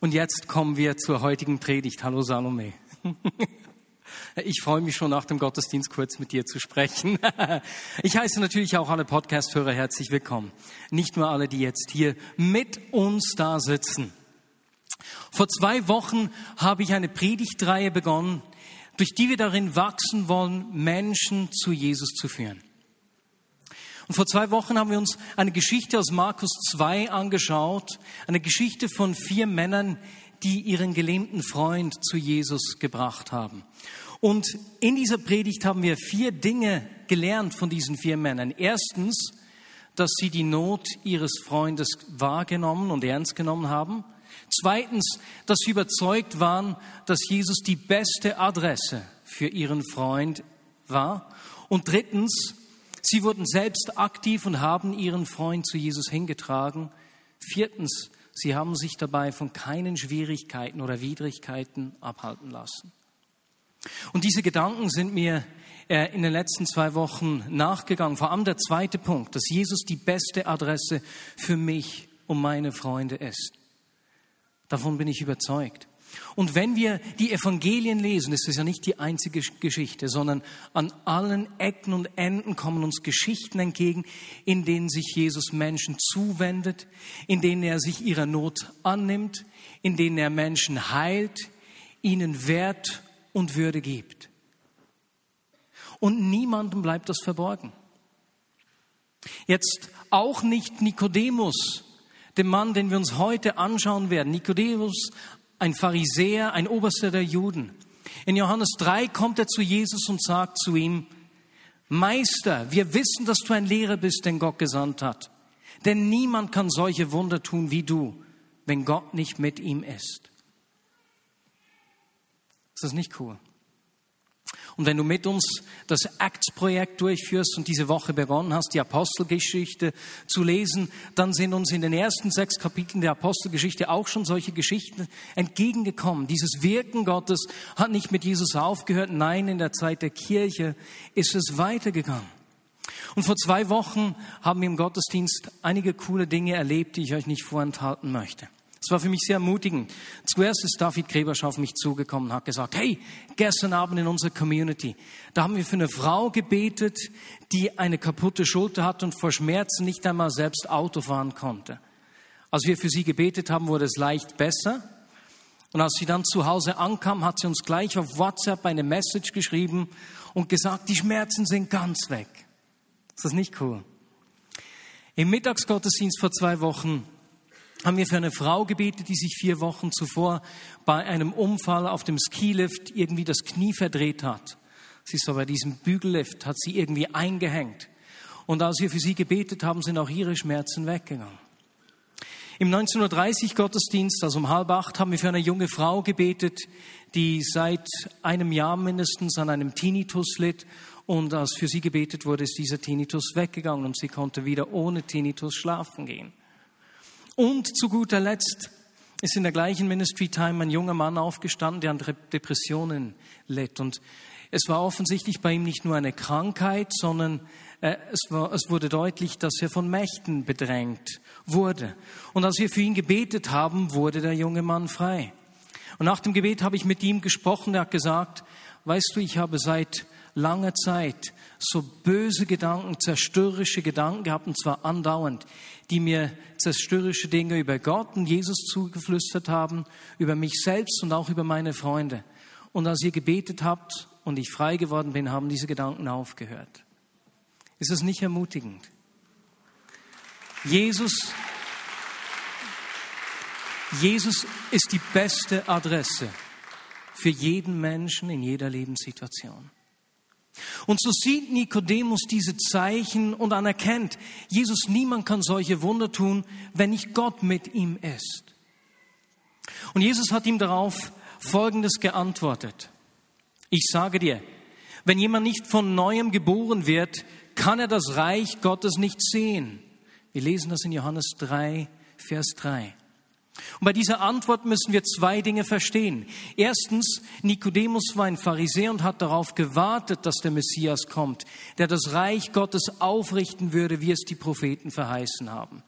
Und jetzt kommen wir zur heutigen Predigt. Hallo Salome. Ich freue mich schon nach dem Gottesdienst kurz mit dir zu sprechen. Ich heiße natürlich auch alle Podcast-Hörer herzlich willkommen. Nicht nur alle, die jetzt hier mit uns da sitzen. Vor zwei Wochen habe ich eine Predigtreihe begonnen, durch die wir darin wachsen wollen, Menschen zu Jesus zu führen. Und vor zwei Wochen haben wir uns eine Geschichte aus Markus 2 angeschaut, eine Geschichte von vier Männern, die ihren gelähmten Freund zu Jesus gebracht haben. Und in dieser Predigt haben wir vier Dinge gelernt von diesen vier Männern. Erstens, dass sie die Not ihres Freundes wahrgenommen und ernst genommen haben. Zweitens, dass sie überzeugt waren, dass Jesus die beste Adresse für ihren Freund war. Und drittens, Sie wurden selbst aktiv und haben ihren Freund zu Jesus hingetragen. Viertens, sie haben sich dabei von keinen Schwierigkeiten oder Widrigkeiten abhalten lassen. Und diese Gedanken sind mir äh, in den letzten zwei Wochen nachgegangen. Vor allem der zweite Punkt, dass Jesus die beste Adresse für mich und meine Freunde ist. Davon bin ich überzeugt. Und wenn wir die Evangelien lesen, ist es ja nicht die einzige Geschichte, sondern an allen Ecken und Enden kommen uns Geschichten entgegen, in denen sich Jesus Menschen zuwendet, in denen er sich ihrer Not annimmt, in denen er Menschen heilt, ihnen Wert und Würde gibt. Und niemandem bleibt das verborgen. Jetzt auch nicht Nikodemus, dem Mann, den wir uns heute anschauen werden. Nikodemus ein Pharisäer, ein Oberster der Juden. In Johannes 3 kommt er zu Jesus und sagt zu ihm, Meister, wir wissen, dass du ein Lehrer bist, den Gott gesandt hat. Denn niemand kann solche Wunder tun wie du, wenn Gott nicht mit ihm ist. Ist das nicht cool? Und wenn du mit uns das Acts-Projekt durchführst und diese Woche begonnen hast, die Apostelgeschichte zu lesen, dann sind uns in den ersten sechs Kapiteln der Apostelgeschichte auch schon solche Geschichten entgegengekommen. Dieses Wirken Gottes hat nicht mit Jesus aufgehört. Nein, in der Zeit der Kirche ist es weitergegangen. Und vor zwei Wochen haben wir im Gottesdienst einige coole Dinge erlebt, die ich euch nicht vorenthalten möchte. Es war für mich sehr ermutigend. Zuerst ist David Krebersch auf mich zugekommen und hat gesagt, hey, gestern Abend in unserer Community, da haben wir für eine Frau gebetet, die eine kaputte Schulter hat und vor Schmerzen nicht einmal selbst Auto fahren konnte. Als wir für sie gebetet haben, wurde es leicht besser. Und als sie dann zu Hause ankam, hat sie uns gleich auf WhatsApp eine Message geschrieben und gesagt, die Schmerzen sind ganz weg. Ist das nicht cool? Im Mittagsgottesdienst vor zwei Wochen haben wir für eine Frau gebetet, die sich vier Wochen zuvor bei einem Unfall auf dem Skilift irgendwie das Knie verdreht hat. Sie ist aber bei diesem Bügellift, hat sie irgendwie eingehängt. Und als wir für sie gebetet haben, sind auch ihre Schmerzen weggegangen. Im 1930 Gottesdienst, also um halb acht, haben wir für eine junge Frau gebetet, die seit einem Jahr mindestens an einem Tinnitus litt. Und als für sie gebetet wurde, ist dieser Tinnitus weggegangen und sie konnte wieder ohne Tinnitus schlafen gehen. Und zu guter Letzt ist in der gleichen Ministry Time ein junger Mann aufgestanden, der an Depressionen litt. Und es war offensichtlich bei ihm nicht nur eine Krankheit, sondern äh, es, war, es wurde deutlich, dass er von Mächten bedrängt wurde. Und als wir für ihn gebetet haben, wurde der junge Mann frei. Und nach dem Gebet habe ich mit ihm gesprochen. Er hat gesagt, weißt du, ich habe seit langer Zeit so böse Gedanken, zerstörerische Gedanken gehabt, und zwar andauernd, die mir zerstörerische Dinge über Gott und Jesus zugeflüstert haben, über mich selbst und auch über meine Freunde. Und als ihr gebetet habt und ich frei geworden bin, haben diese Gedanken aufgehört. Ist es nicht ermutigend? Jesus, Jesus ist die beste Adresse für jeden Menschen in jeder Lebenssituation. Und so sieht Nikodemus diese Zeichen und anerkennt, Jesus, niemand kann solche Wunder tun, wenn nicht Gott mit ihm ist. Und Jesus hat ihm darauf Folgendes geantwortet. Ich sage dir, wenn jemand nicht von neuem geboren wird, kann er das Reich Gottes nicht sehen. Wir lesen das in Johannes 3, Vers 3. Und bei dieser Antwort müssen wir zwei Dinge verstehen. Erstens, Nikodemus war ein Pharisäer und hat darauf gewartet, dass der Messias kommt, der das Reich Gottes aufrichten würde, wie es die Propheten verheißen haben.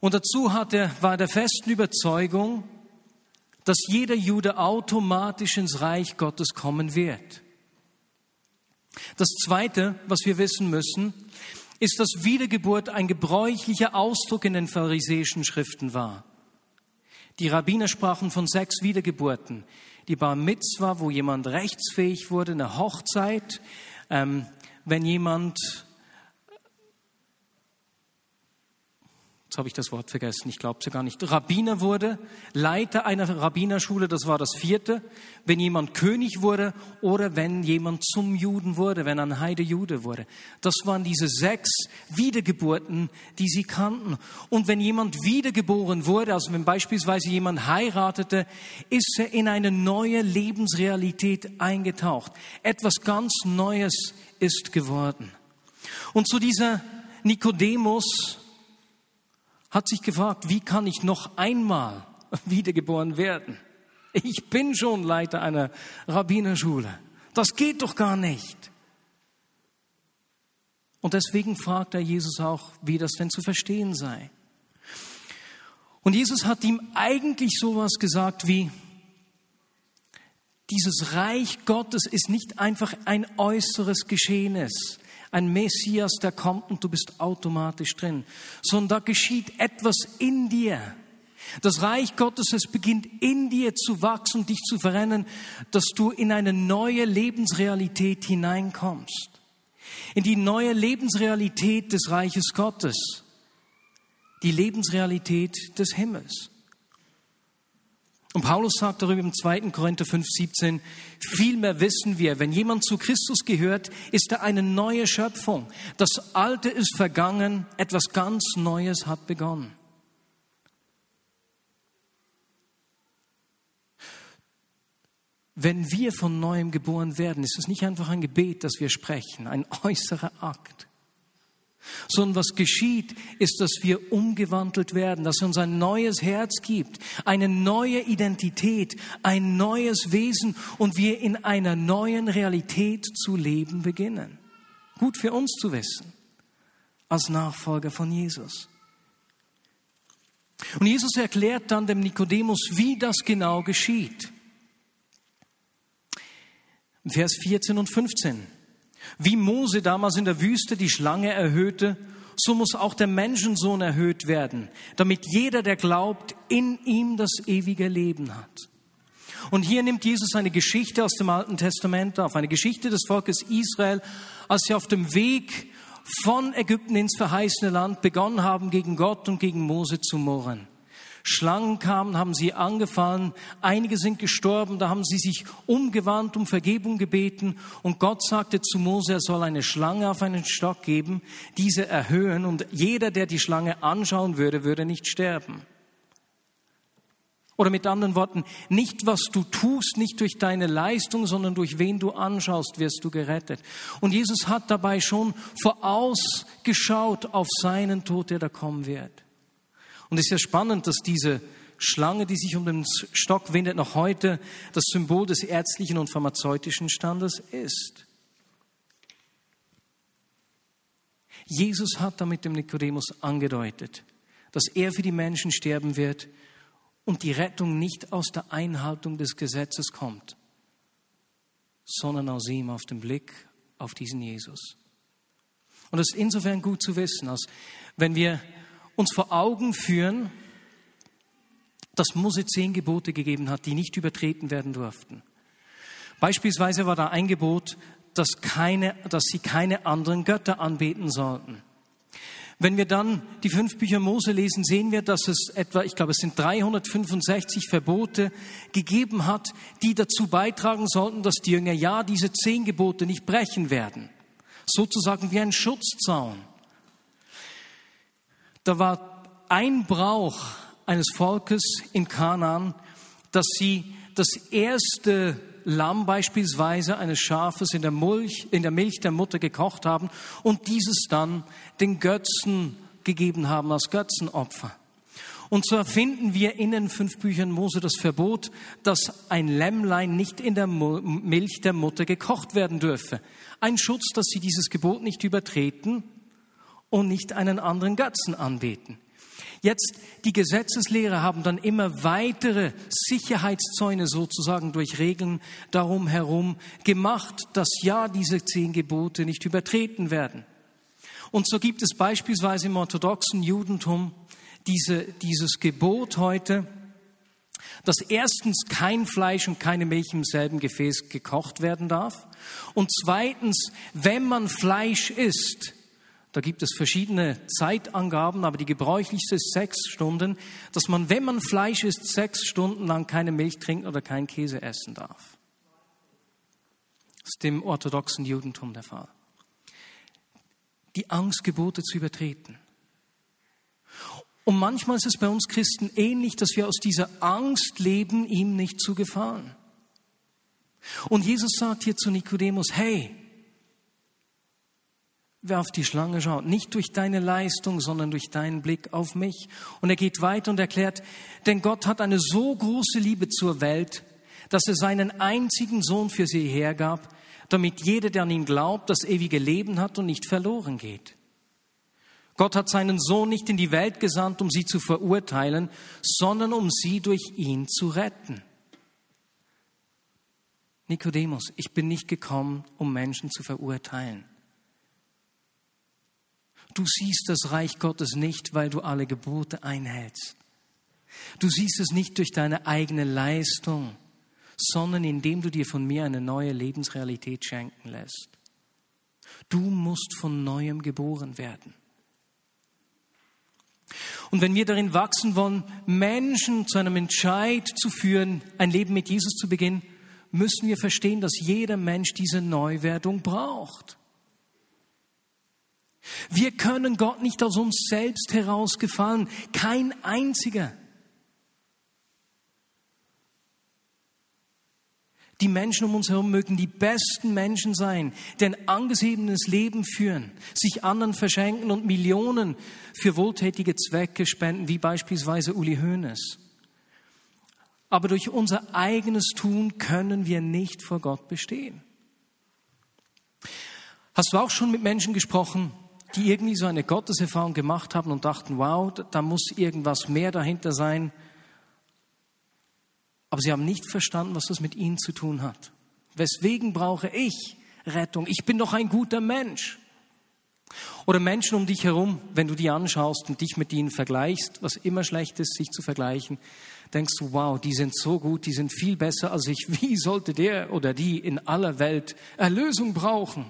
Und dazu hat er, war der festen Überzeugung, dass jeder Jude automatisch ins Reich Gottes kommen wird. Das Zweite, was wir wissen müssen, ist, dass Wiedergeburt ein gebräuchlicher Ausdruck in den pharisäischen Schriften war. Die Rabbiner sprachen von sechs Wiedergeburten. Die Bar Mitzvah, wo jemand rechtsfähig wurde, eine Hochzeit, ähm, wenn jemand jetzt habe ich das Wort vergessen, ich glaube gar nicht, Rabbiner wurde, Leiter einer Rabbinerschule, das war das vierte, wenn jemand König wurde oder wenn jemand zum Juden wurde, wenn ein Heide Jude wurde. Das waren diese sechs Wiedergeburten, die sie kannten. Und wenn jemand wiedergeboren wurde, also wenn beispielsweise jemand heiratete, ist er in eine neue Lebensrealität eingetaucht. Etwas ganz Neues ist geworden. Und zu dieser Nikodemus, hat sich gefragt, wie kann ich noch einmal wiedergeboren werden? Ich bin schon Leiter einer Rabbinerschule. Das geht doch gar nicht. Und deswegen fragt er Jesus auch, wie das denn zu verstehen sei. Und Jesus hat ihm eigentlich sowas gesagt wie, dieses Reich Gottes ist nicht einfach ein äußeres Geschehnis, ein Messias, der kommt und du bist automatisch drin, sondern da geschieht etwas in dir. Das Reich Gottes, es beginnt in dir zu wachsen und dich zu verrennen, dass du in eine neue Lebensrealität hineinkommst. In die neue Lebensrealität des Reiches Gottes. Die Lebensrealität des Himmels. Und Paulus sagt darüber im 2. Korinther 5, 17, vielmehr wissen wir, wenn jemand zu Christus gehört, ist er eine neue Schöpfung. Das Alte ist vergangen, etwas ganz Neues hat begonnen. Wenn wir von neuem geboren werden, ist es nicht einfach ein Gebet, das wir sprechen, ein äußerer Akt sondern was geschieht, ist, dass wir umgewandelt werden, dass er uns ein neues Herz gibt, eine neue Identität, ein neues Wesen und wir in einer neuen Realität zu leben beginnen. Gut für uns zu wissen, als Nachfolger von Jesus. Und Jesus erklärt dann dem Nikodemus, wie das genau geschieht. Vers 14 und 15. Wie Mose damals in der Wüste die Schlange erhöhte, so muss auch der Menschensohn erhöht werden, damit jeder, der glaubt, in ihm das ewige Leben hat. Und hier nimmt Jesus eine Geschichte aus dem Alten Testament auf, eine Geschichte des Volkes Israel, als sie auf dem Weg von Ägypten ins verheißene Land begonnen haben, gegen Gott und gegen Mose zu murren. Schlangen kamen, haben sie angefallen, einige sind gestorben, da haben sie sich umgewandt, um Vergebung gebeten und Gott sagte zu Mose, er soll eine Schlange auf einen Stock geben, diese erhöhen und jeder, der die Schlange anschauen würde, würde nicht sterben. Oder mit anderen Worten, nicht was du tust, nicht durch deine Leistung, sondern durch wen du anschaust, wirst du gerettet. Und Jesus hat dabei schon vorausgeschaut auf seinen Tod, der da kommen wird. Und es ist ja spannend, dass diese Schlange, die sich um den Stock windet, noch heute das Symbol des ärztlichen und pharmazeutischen Standes ist. Jesus hat damit dem Nikodemus angedeutet, dass er für die Menschen sterben wird und die Rettung nicht aus der Einhaltung des Gesetzes kommt, sondern aus ihm, auf den Blick auf diesen Jesus. Und das ist insofern gut zu wissen, als wenn wir uns vor Augen führen, dass Mose zehn Gebote gegeben hat, die nicht übertreten werden durften. Beispielsweise war da ein Gebot, dass, keine, dass sie keine anderen Götter anbeten sollten. Wenn wir dann die fünf Bücher Mose lesen, sehen wir, dass es etwa, ich glaube, es sind 365 Verbote gegeben hat, die dazu beitragen sollten, dass die Jünger ja diese zehn Gebote nicht brechen werden. Sozusagen wie ein Schutzzaun. Da war ein Brauch eines Volkes in Kanaan, dass sie das erste Lamm beispielsweise eines Schafes in der Milch, in der Milch der Mutter gekocht haben und dieses dann den Götzen gegeben haben als Götzenopfer. Und so finden wir in den fünf Büchern Mose das Verbot, dass ein Lämmlein nicht in der Milch der Mutter gekocht werden dürfe. Ein Schutz, dass sie dieses Gebot nicht übertreten und nicht einen anderen Götzen anbeten. Jetzt, die Gesetzeslehrer haben dann immer weitere Sicherheitszäune sozusagen durch Regeln darum herum gemacht, dass ja diese zehn Gebote nicht übertreten werden. Und so gibt es beispielsweise im orthodoxen Judentum diese, dieses Gebot heute, dass erstens kein Fleisch und keine Milch im selben Gefäß gekocht werden darf und zweitens, wenn man Fleisch isst, da gibt es verschiedene Zeitangaben, aber die gebräuchlichste ist sechs Stunden, dass man, wenn man Fleisch isst, sechs Stunden lang keine Milch trinken oder keinen Käse essen darf. Das ist dem orthodoxen Judentum der Fall. Die Angstgebote zu übertreten. Und manchmal ist es bei uns Christen ähnlich, dass wir aus dieser Angst leben, ihm nicht zu gefallen. Und Jesus sagt hier zu Nikodemus, hey, wer auf die Schlange schaut, nicht durch deine Leistung, sondern durch deinen Blick auf mich. Und er geht weiter und erklärt, denn Gott hat eine so große Liebe zur Welt, dass er seinen einzigen Sohn für sie hergab, damit jeder, der an ihn glaubt, das ewige Leben hat und nicht verloren geht. Gott hat seinen Sohn nicht in die Welt gesandt, um sie zu verurteilen, sondern um sie durch ihn zu retten. Nikodemus, ich bin nicht gekommen, um Menschen zu verurteilen. Du siehst das Reich Gottes nicht, weil du alle Gebote einhältst. Du siehst es nicht durch deine eigene Leistung, sondern indem du dir von mir eine neue Lebensrealität schenken lässt. Du musst von neuem geboren werden. Und wenn wir darin wachsen wollen, Menschen zu einem Entscheid zu führen, ein Leben mit Jesus zu beginnen, müssen wir verstehen, dass jeder Mensch diese Neuwerdung braucht. Wir können Gott nicht aus uns selbst herausgefallen, kein einziger. Die Menschen um uns herum mögen die besten Menschen sein, die ein angesehenes Leben führen, sich anderen verschenken und Millionen für wohltätige Zwecke spenden, wie beispielsweise Uli Hoeneß. Aber durch unser eigenes Tun können wir nicht vor Gott bestehen. Hast du auch schon mit Menschen gesprochen, die irgendwie so eine Gotteserfahrung gemacht haben und dachten, wow, da muss irgendwas mehr dahinter sein, aber sie haben nicht verstanden, was das mit ihnen zu tun hat. Weswegen brauche ich Rettung? Ich bin doch ein guter Mensch. Oder Menschen um dich herum, wenn du die anschaust und dich mit ihnen vergleichst, was immer schlecht ist, sich zu vergleichen, denkst du, wow, die sind so gut, die sind viel besser als ich. Wie sollte der oder die in aller Welt Erlösung brauchen?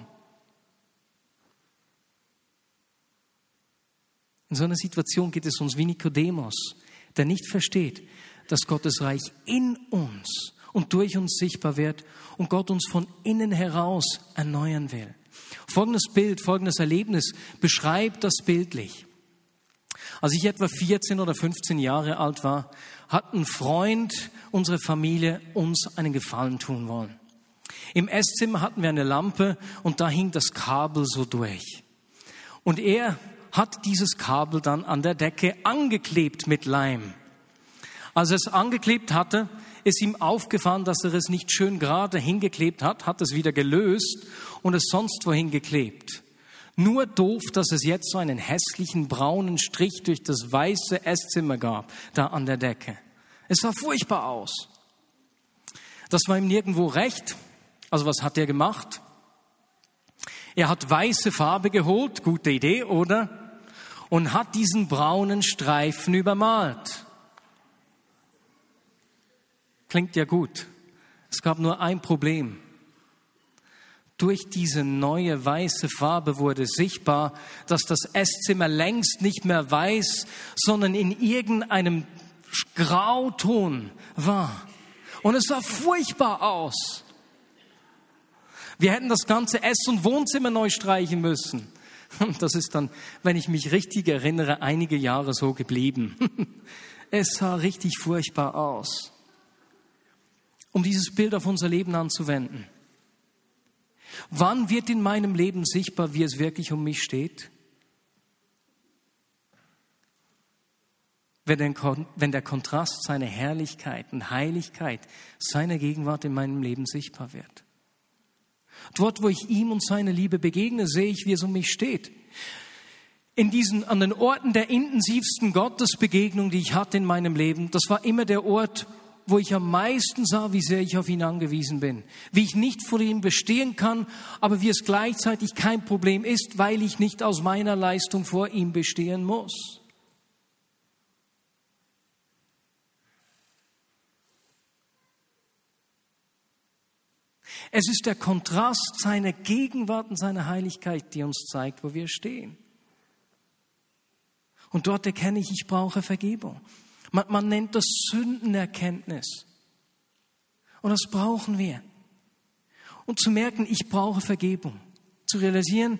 In so einer Situation geht es uns wie Nikodemus, der nicht versteht, dass Gottes Reich in uns und durch uns sichtbar wird und Gott uns von innen heraus erneuern will. Folgendes Bild, folgendes Erlebnis beschreibt das bildlich. Als ich etwa 14 oder 15 Jahre alt war, hat ein Freund unserer Familie uns einen Gefallen tun wollen. Im Esszimmer hatten wir eine Lampe und da hing das Kabel so durch. Und er hat dieses Kabel dann an der Decke angeklebt mit Leim. Als er es angeklebt hatte, ist ihm aufgefallen, dass er es nicht schön gerade hingeklebt hat, hat es wieder gelöst und es sonst wohin geklebt. Nur doof, dass es jetzt so einen hässlichen braunen Strich durch das weiße Esszimmer gab, da an der Decke. Es sah furchtbar aus. Das war ihm nirgendwo recht. Also was hat er gemacht? Er hat weiße Farbe geholt, gute Idee, oder? Und hat diesen braunen Streifen übermalt. Klingt ja gut. Es gab nur ein Problem. Durch diese neue weiße Farbe wurde sichtbar, dass das Esszimmer längst nicht mehr weiß, sondern in irgendeinem Grauton war. Und es sah furchtbar aus. Wir hätten das ganze Ess- und Wohnzimmer neu streichen müssen. Und das ist dann, wenn ich mich richtig erinnere, einige Jahre so geblieben. Es sah richtig furchtbar aus um dieses Bild auf unser Leben anzuwenden. Wann wird in meinem Leben sichtbar, wie es wirklich um mich steht? Wenn der Kontrast seiner Herrlichkeit und Heiligkeit, seiner Gegenwart in meinem Leben sichtbar wird. Dort, wo ich ihm und seiner Liebe begegne, sehe ich, wie es um mich steht. in diesen, an den Orten der intensivsten Gottesbegegnung, die ich hatte in meinem Leben, das war immer der Ort, wo ich am meisten sah, wie sehr ich auf ihn angewiesen bin. Wie ich nicht vor ihm bestehen kann, aber wie es gleichzeitig kein Problem ist, weil ich nicht aus meiner Leistung vor ihm bestehen muss. Es ist der Kontrast seiner Gegenwart und seiner Heiligkeit, die uns zeigt, wo wir stehen. Und dort erkenne ich, ich brauche Vergebung. Man, man nennt das Sündenerkenntnis. Und das brauchen wir. Und zu merken, ich brauche Vergebung. Zu realisieren,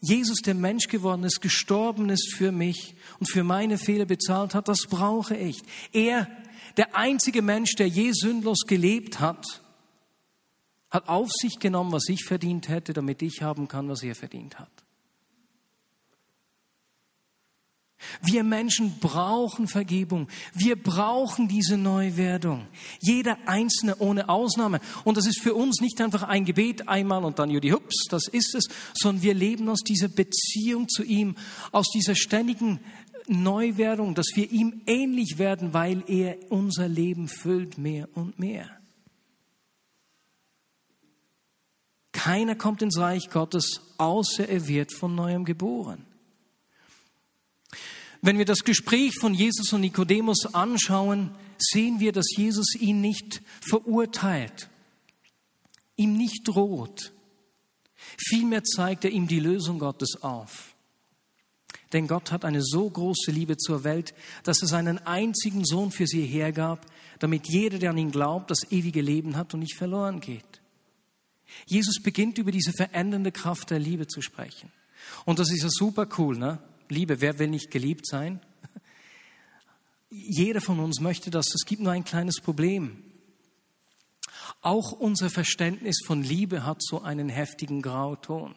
Jesus, der Mensch geworden ist, gestorben ist für mich und für meine Fehler bezahlt hat, das brauche ich. Er, der einzige Mensch, der je sündlos gelebt hat, hat auf sich genommen, was ich verdient hätte, damit ich haben kann, was er verdient hat. Wir Menschen brauchen Vergebung. Wir brauchen diese Neuwerdung. Jeder Einzelne ohne Ausnahme. Und das ist für uns nicht einfach ein Gebet einmal und dann Judy Hups, das ist es, sondern wir leben aus dieser Beziehung zu ihm, aus dieser ständigen Neuwerdung, dass wir ihm ähnlich werden, weil er unser Leben füllt mehr und mehr. Keiner kommt ins Reich Gottes, außer er wird von neuem geboren. Wenn wir das Gespräch von Jesus und Nikodemus anschauen, sehen wir, dass Jesus ihn nicht verurteilt, ihm nicht droht. Vielmehr zeigt er ihm die Lösung Gottes auf. Denn Gott hat eine so große Liebe zur Welt, dass er seinen einzigen Sohn für sie hergab, damit jeder, der an ihn glaubt, das ewige Leben hat und nicht verloren geht. Jesus beginnt über diese verändernde Kraft der Liebe zu sprechen. Und das ist ja super cool, ne? Liebe, wer will nicht geliebt sein? Jeder von uns möchte das. Es gibt nur ein kleines Problem. Auch unser Verständnis von Liebe hat so einen heftigen Grauton.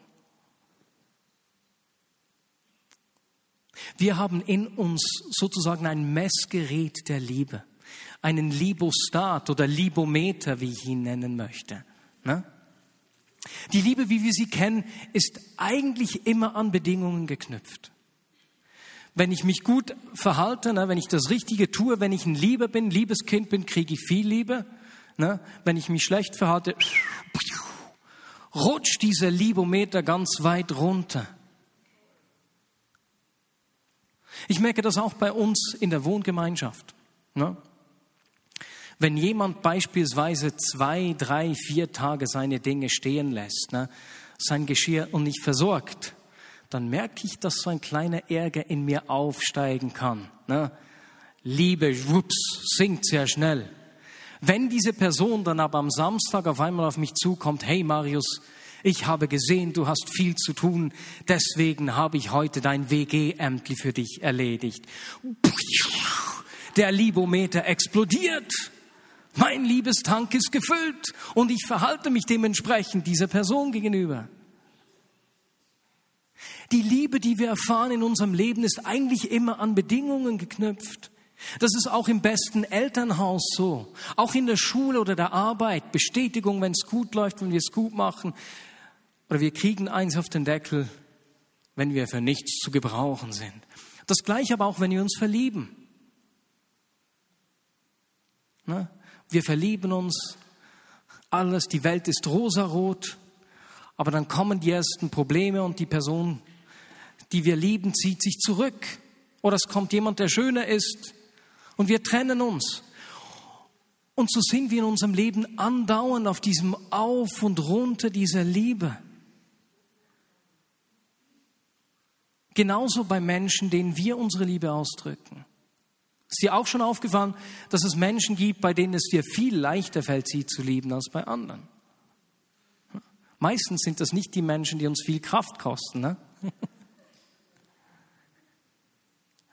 Wir haben in uns sozusagen ein Messgerät der Liebe, einen Libostat oder Libometer, wie ich ihn nennen möchte. Ne? Die Liebe, wie wir sie kennen, ist eigentlich immer an Bedingungen geknüpft. Wenn ich mich gut verhalte, ne, wenn ich das Richtige tue, wenn ich ein Lieber bin, liebes Kind bin, kriege ich viel Liebe. Ne? Wenn ich mich schlecht verhalte, rutscht dieser Libometer ganz weit runter. Ich merke das auch bei uns in der Wohngemeinschaft. Ne? Wenn jemand beispielsweise zwei, drei, vier Tage seine Dinge stehen lässt, ne, sein Geschirr und nicht versorgt, dann merke ich, dass so ein kleiner Ärger in mir aufsteigen kann. Ne? Liebe, wups, sinkt sehr schnell. Wenn diese Person dann aber am Samstag auf einmal auf mich zukommt, hey Marius, ich habe gesehen, du hast viel zu tun, deswegen habe ich heute dein WG-Ämtli für dich erledigt. Der Libometer explodiert. Mein Liebestank ist gefüllt und ich verhalte mich dementsprechend dieser Person gegenüber. Die Liebe, die wir erfahren in unserem Leben, ist eigentlich immer an Bedingungen geknüpft. Das ist auch im besten Elternhaus so. Auch in der Schule oder der Arbeit. Bestätigung, wenn es gut läuft, wenn wir es gut machen. Oder wir kriegen eins auf den Deckel, wenn wir für nichts zu gebrauchen sind. Das gleiche aber auch, wenn wir uns verlieben. Ne? Wir verlieben uns, alles, die Welt ist rosarot, aber dann kommen die ersten Probleme und die Person die wir lieben, zieht sich zurück. Oder es kommt jemand, der schöner ist und wir trennen uns. Und so sind wir in unserem Leben andauernd auf diesem Auf und Runter dieser Liebe. Genauso bei Menschen, denen wir unsere Liebe ausdrücken. Ist dir auch schon aufgefallen, dass es Menschen gibt, bei denen es dir viel leichter fällt, sie zu lieben als bei anderen? Meistens sind das nicht die Menschen, die uns viel Kraft kosten. Ne?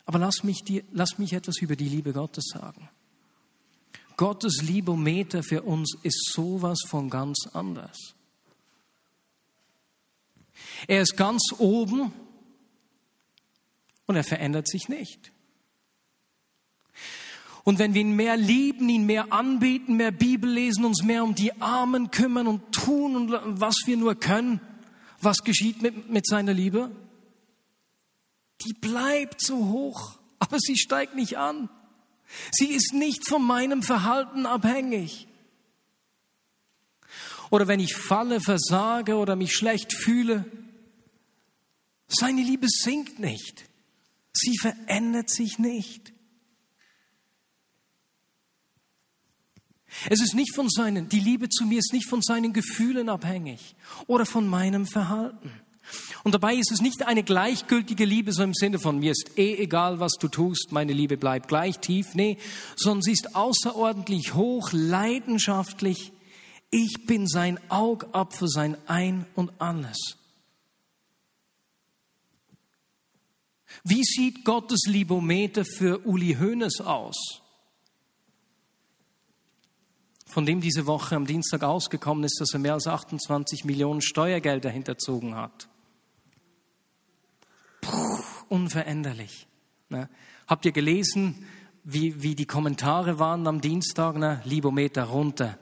Aber lass mich, dir, lass mich etwas über die Liebe Gottes sagen. Gottes Liebometer für uns ist sowas von ganz anders. Er ist ganz oben und er verändert sich nicht. Und wenn wir ihn mehr lieben, ihn mehr anbeten, mehr Bibel lesen, uns mehr um die Armen kümmern und tun und was wir nur können, was geschieht mit, mit seiner Liebe? die bleibt so hoch, aber sie steigt nicht an. Sie ist nicht von meinem Verhalten abhängig. Oder wenn ich falle, versage oder mich schlecht fühle, seine Liebe sinkt nicht. Sie verändert sich nicht. Es ist nicht von seinen, die Liebe zu mir ist nicht von seinen Gefühlen abhängig oder von meinem Verhalten. Und dabei ist es nicht eine gleichgültige Liebe, so im Sinne von mir ist eh egal, was du tust, meine Liebe bleibt gleich tief. Nee, sondern sie ist außerordentlich hoch, leidenschaftlich. Ich bin sein Augapfel, sein Ein und alles. Wie sieht Gottes Libometer für Uli Hoeneß aus? Von dem diese Woche am Dienstag ausgekommen ist, dass er mehr als 28 Millionen Steuergelder hinterzogen hat unveränderlich. Ne? Habt ihr gelesen, wie, wie die Kommentare waren am Dienstag? Ne? Libometer runter.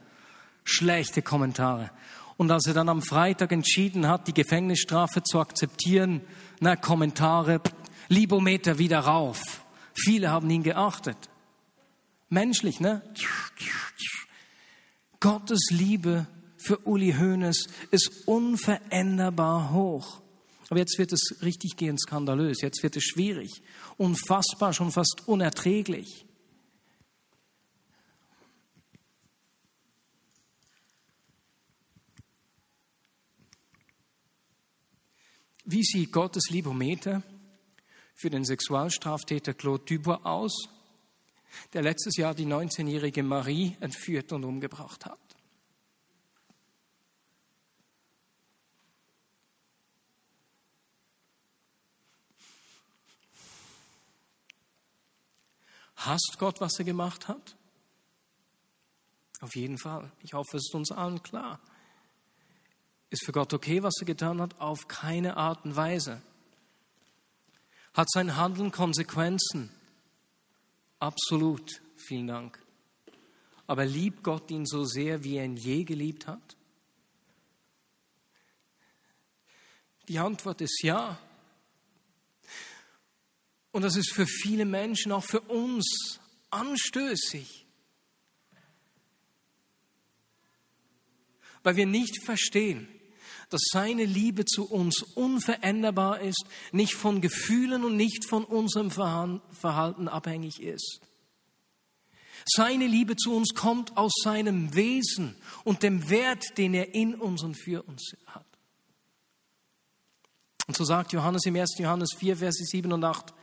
Schlechte Kommentare. Und als er dann am Freitag entschieden hat, die Gefängnisstrafe zu akzeptieren, ne, Kommentare, Libometer wieder rauf. Viele haben ihn geachtet. Menschlich, ne? Gottes Liebe für Uli Hoeneß ist unveränderbar hoch. Aber jetzt wird es richtig gehend skandalös, jetzt wird es schwierig, unfassbar, schon fast unerträglich. Wie sieht Gottes Libometer für den Sexualstraftäter Claude Dubois aus, der letztes Jahr die 19-jährige Marie entführt und umgebracht hat? Hasst Gott, was er gemacht hat? Auf jeden Fall. Ich hoffe, es ist uns allen klar. Ist für Gott okay, was er getan hat? Auf keine Art und Weise. Hat sein Handeln Konsequenzen? Absolut. Vielen Dank. Aber liebt Gott ihn so sehr, wie er ihn je geliebt hat? Die Antwort ist ja. Und das ist für viele Menschen, auch für uns, anstößig. Weil wir nicht verstehen, dass seine Liebe zu uns unveränderbar ist, nicht von Gefühlen und nicht von unserem Verhalten abhängig ist. Seine Liebe zu uns kommt aus seinem Wesen und dem Wert, den er in uns und für uns hat. Und so sagt Johannes im 1. Johannes 4, Verse 7 und 8,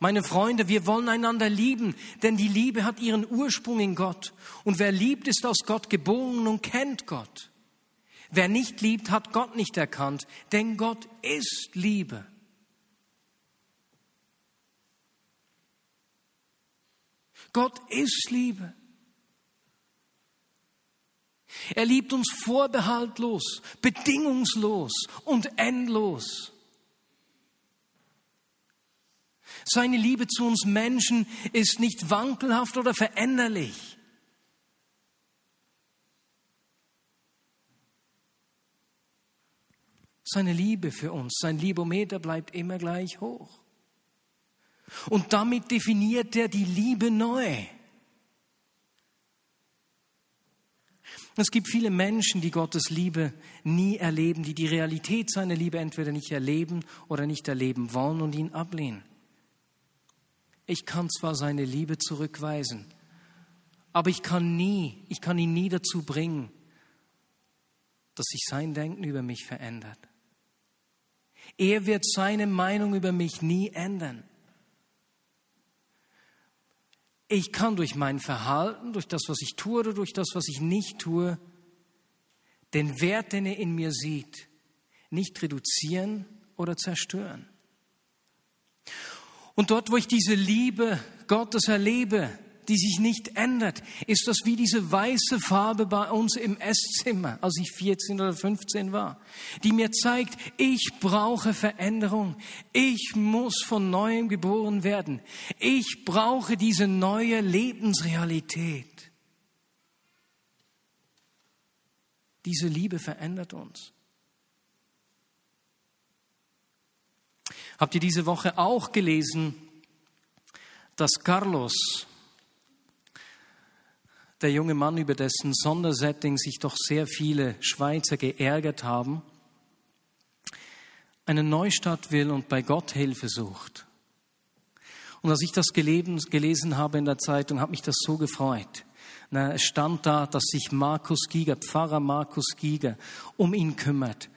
meine Freunde, wir wollen einander lieben, denn die Liebe hat ihren Ursprung in Gott. Und wer liebt, ist aus Gott geboren und kennt Gott. Wer nicht liebt, hat Gott nicht erkannt, denn Gott ist Liebe. Gott ist Liebe. Er liebt uns vorbehaltlos, bedingungslos und endlos. Seine Liebe zu uns Menschen ist nicht wankelhaft oder veränderlich. Seine Liebe für uns, sein Libometer bleibt immer gleich hoch. Und damit definiert er die Liebe neu. Es gibt viele Menschen, die Gottes Liebe nie erleben, die die Realität seiner Liebe entweder nicht erleben oder nicht erleben wollen und ihn ablehnen. Ich kann zwar seine Liebe zurückweisen, aber ich kann nie, ich kann ihn nie dazu bringen, dass sich sein Denken über mich verändert. Er wird seine Meinung über mich nie ändern. Ich kann durch mein Verhalten, durch das, was ich tue oder durch das, was ich nicht tue, den Wert, den er in mir sieht, nicht reduzieren oder zerstören. Und dort, wo ich diese Liebe Gottes erlebe, die sich nicht ändert, ist das wie diese weiße Farbe bei uns im Esszimmer, als ich 14 oder 15 war, die mir zeigt, ich brauche Veränderung, ich muss von neuem geboren werden, ich brauche diese neue Lebensrealität. Diese Liebe verändert uns. Habt ihr diese Woche auch gelesen, dass Carlos, der junge Mann, über dessen Sondersetting sich doch sehr viele Schweizer geärgert haben, einen Neustart will und bei Gott Hilfe sucht. Und als ich das gelesen habe in der Zeitung, hat mich das so gefreut. es stand da, dass sich Markus Giger, Pfarrer Markus Giger, um ihn kümmert.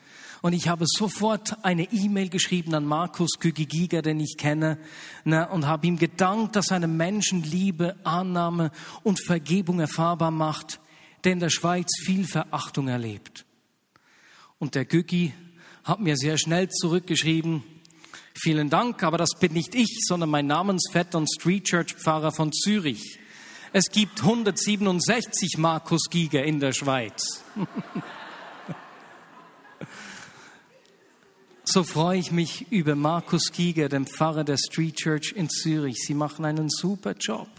Und ich habe sofort eine E-Mail geschrieben an Markus Giger, den ich kenne, und habe ihm gedankt, dass er Menschen Liebe, Annahme und Vergebung erfahrbar macht, der in der Schweiz viel Verachtung erlebt. Und der Gügi hat mir sehr schnell zurückgeschrieben, vielen Dank, aber das bin nicht ich, sondern mein Namensvetter und Street Church Pfarrer von Zürich. Es gibt 167 Markus Giger in der Schweiz. so freue ich mich über Markus Giger, den Pfarrer der Street Church in Zürich. Sie machen einen super Job.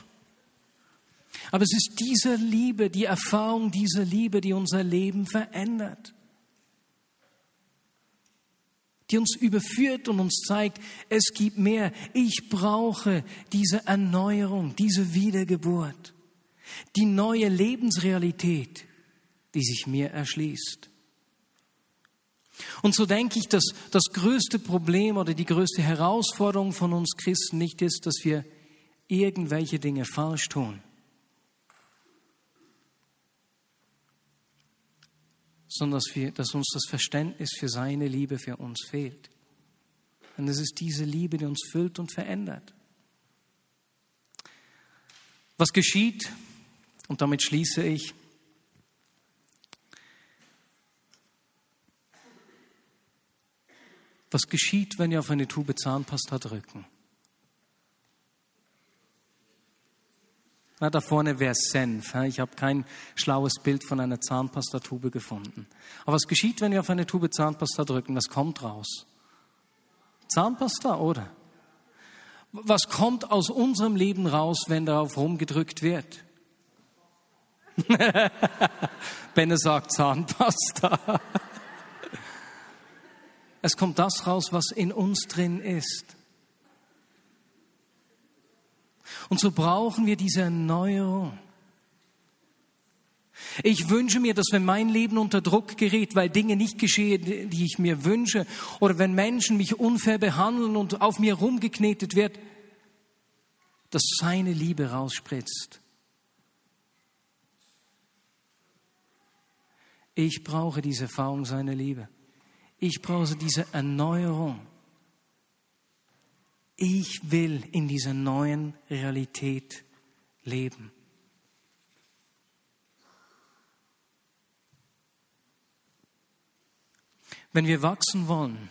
Aber es ist diese Liebe, die Erfahrung dieser Liebe, die unser Leben verändert die uns überführt und uns zeigt, es gibt mehr. Ich brauche diese Erneuerung, diese Wiedergeburt, die neue Lebensrealität, die sich mir erschließt. Und so denke ich, dass das größte Problem oder die größte Herausforderung von uns Christen nicht ist, dass wir irgendwelche Dinge falsch tun. sondern dass, wir, dass uns das Verständnis für seine Liebe für uns fehlt. Und es ist diese Liebe, die uns füllt und verändert. Was geschieht, und damit schließe ich, was geschieht, wenn wir auf eine Tube Zahnpasta drücken? Na, da vorne wäre Senf. Ich habe kein schlaues Bild von einer Zahnpastatube gefunden. Aber was geschieht, wenn wir auf eine Tube Zahnpasta drücken? Was kommt raus? Zahnpasta, oder? Was kommt aus unserem Leben raus, wenn darauf rumgedrückt wird? Benne sagt Zahnpasta. es kommt das raus, was in uns drin ist. Und so brauchen wir diese Erneuerung. Ich wünsche mir, dass wenn mein Leben unter Druck gerät, weil Dinge nicht geschehen, die ich mir wünsche, oder wenn Menschen mich unfair behandeln und auf mir rumgeknetet wird, dass seine Liebe rausspritzt. Ich brauche diese Erfahrung seiner Liebe. Ich brauche diese Erneuerung. Ich will in dieser neuen Realität leben. Wenn wir wachsen wollen,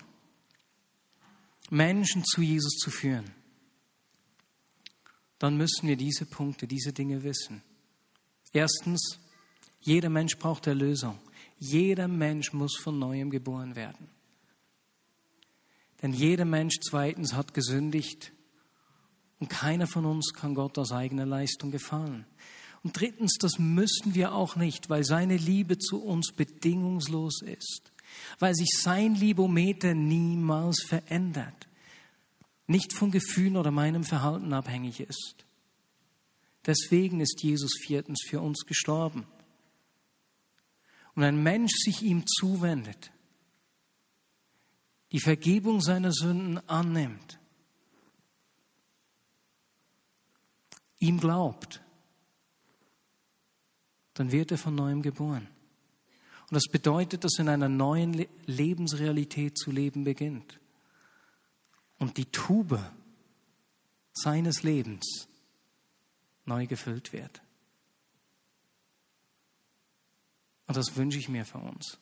Menschen zu Jesus zu führen, dann müssen wir diese Punkte, diese Dinge wissen. Erstens, jeder Mensch braucht Erlösung. Jeder Mensch muss von neuem geboren werden. Denn jeder Mensch zweitens hat gesündigt und keiner von uns kann Gott aus eigener Leistung gefallen. Und drittens, das müssen wir auch nicht, weil seine Liebe zu uns bedingungslos ist, weil sich sein Libometer niemals verändert, nicht von Gefühlen oder meinem Verhalten abhängig ist. Deswegen ist Jesus viertens für uns gestorben. Und ein Mensch sich ihm zuwendet, die Vergebung seiner Sünden annimmt, ihm glaubt, dann wird er von neuem geboren. Und das bedeutet, dass in einer neuen Lebensrealität zu leben beginnt. Und die Tube seines Lebens neu gefüllt wird. Und das wünsche ich mir für uns.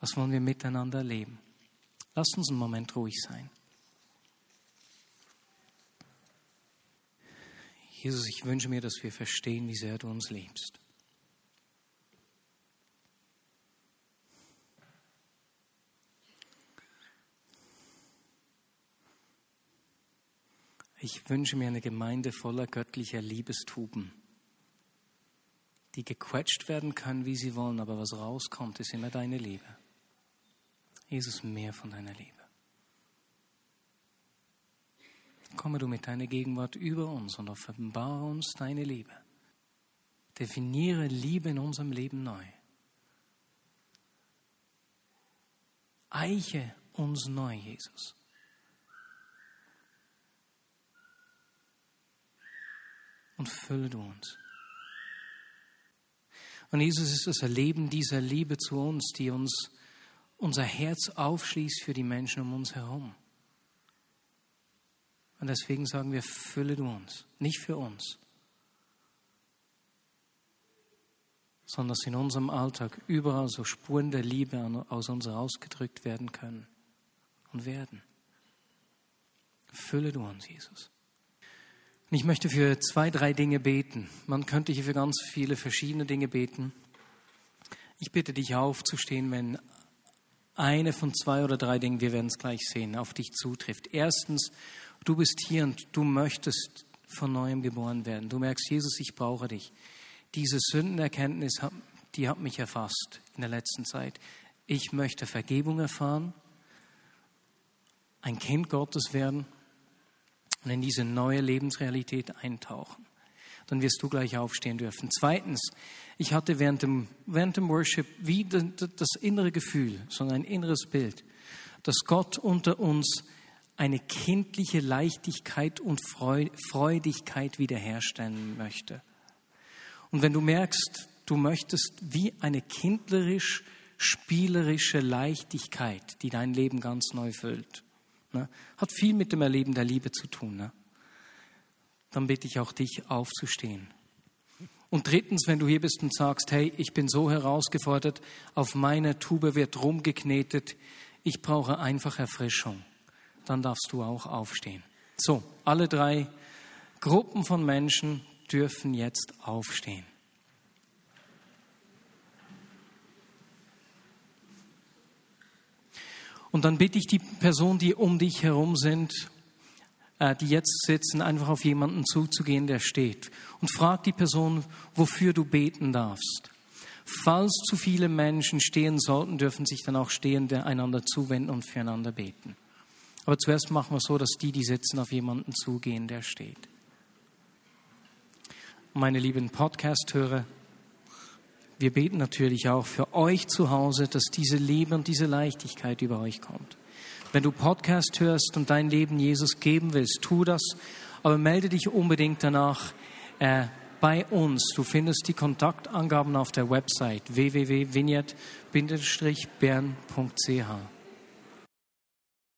Was wollen wir miteinander leben? Lasst uns einen Moment ruhig sein. Jesus, ich wünsche mir, dass wir verstehen, wie sehr du uns liebst. Ich wünsche mir eine Gemeinde voller göttlicher Liebestuben, die gequetscht werden können, wie sie wollen, aber was rauskommt, ist immer deine Liebe. Jesus, mehr von deiner Liebe. Komme du mit deiner Gegenwart über uns und offenbare uns deine Liebe. Definiere Liebe in unserem Leben neu. Eiche uns neu, Jesus. Und fülle du uns. Und Jesus ist das Erleben dieser Liebe zu uns, die uns unser Herz aufschließt für die Menschen um uns herum. Und deswegen sagen wir, fülle du uns, nicht für uns, sondern dass in unserem Alltag überall so Spuren der Liebe aus uns ausgedrückt werden können und werden. Fülle du uns, Jesus. Und ich möchte für zwei, drei Dinge beten. Man könnte hier für ganz viele verschiedene Dinge beten. Ich bitte dich aufzustehen, wenn eine von zwei oder drei Dingen, wir werden es gleich sehen, auf dich zutrifft. Erstens, du bist hier und du möchtest von neuem geboren werden. Du merkst, Jesus, ich brauche dich. Diese Sündenerkenntnis, die hat mich erfasst in der letzten Zeit. Ich möchte Vergebung erfahren, ein Kind Gottes werden und in diese neue Lebensrealität eintauchen. Dann wirst du gleich aufstehen dürfen. Zweitens, ich hatte während dem, während dem Worship wie das innere Gefühl, so ein inneres Bild, dass Gott unter uns eine kindliche Leichtigkeit und Freudigkeit wiederherstellen möchte. Und wenn du merkst, du möchtest wie eine kindlerisch spielerische Leichtigkeit, die dein Leben ganz neu füllt, Ne? Hat viel mit dem Erleben der Liebe zu tun. Ne? Dann bitte ich auch dich aufzustehen. Und drittens, wenn du hier bist und sagst, hey, ich bin so herausgefordert, auf meiner Tube wird rumgeknetet, ich brauche einfach Erfrischung, dann darfst du auch aufstehen. So, alle drei Gruppen von Menschen dürfen jetzt aufstehen. Und dann bitte ich die Person, die um dich herum sind, äh, die jetzt sitzen, einfach auf jemanden zuzugehen, der steht. Und frag die Person, wofür du beten darfst. Falls zu viele Menschen stehen sollten, dürfen sich dann auch Stehende einander zuwenden und füreinander beten. Aber zuerst machen wir so, dass die, die sitzen, auf jemanden zugehen, der steht. Meine lieben Podcast-Hörer, wir beten natürlich auch für euch zu Hause, dass diese Liebe und diese Leichtigkeit über euch kommt. Wenn du Podcast hörst und dein Leben Jesus geben willst, tu das, aber melde dich unbedingt danach äh, bei uns. Du findest die Kontaktangaben auf der Website www.vignette-bern.ch.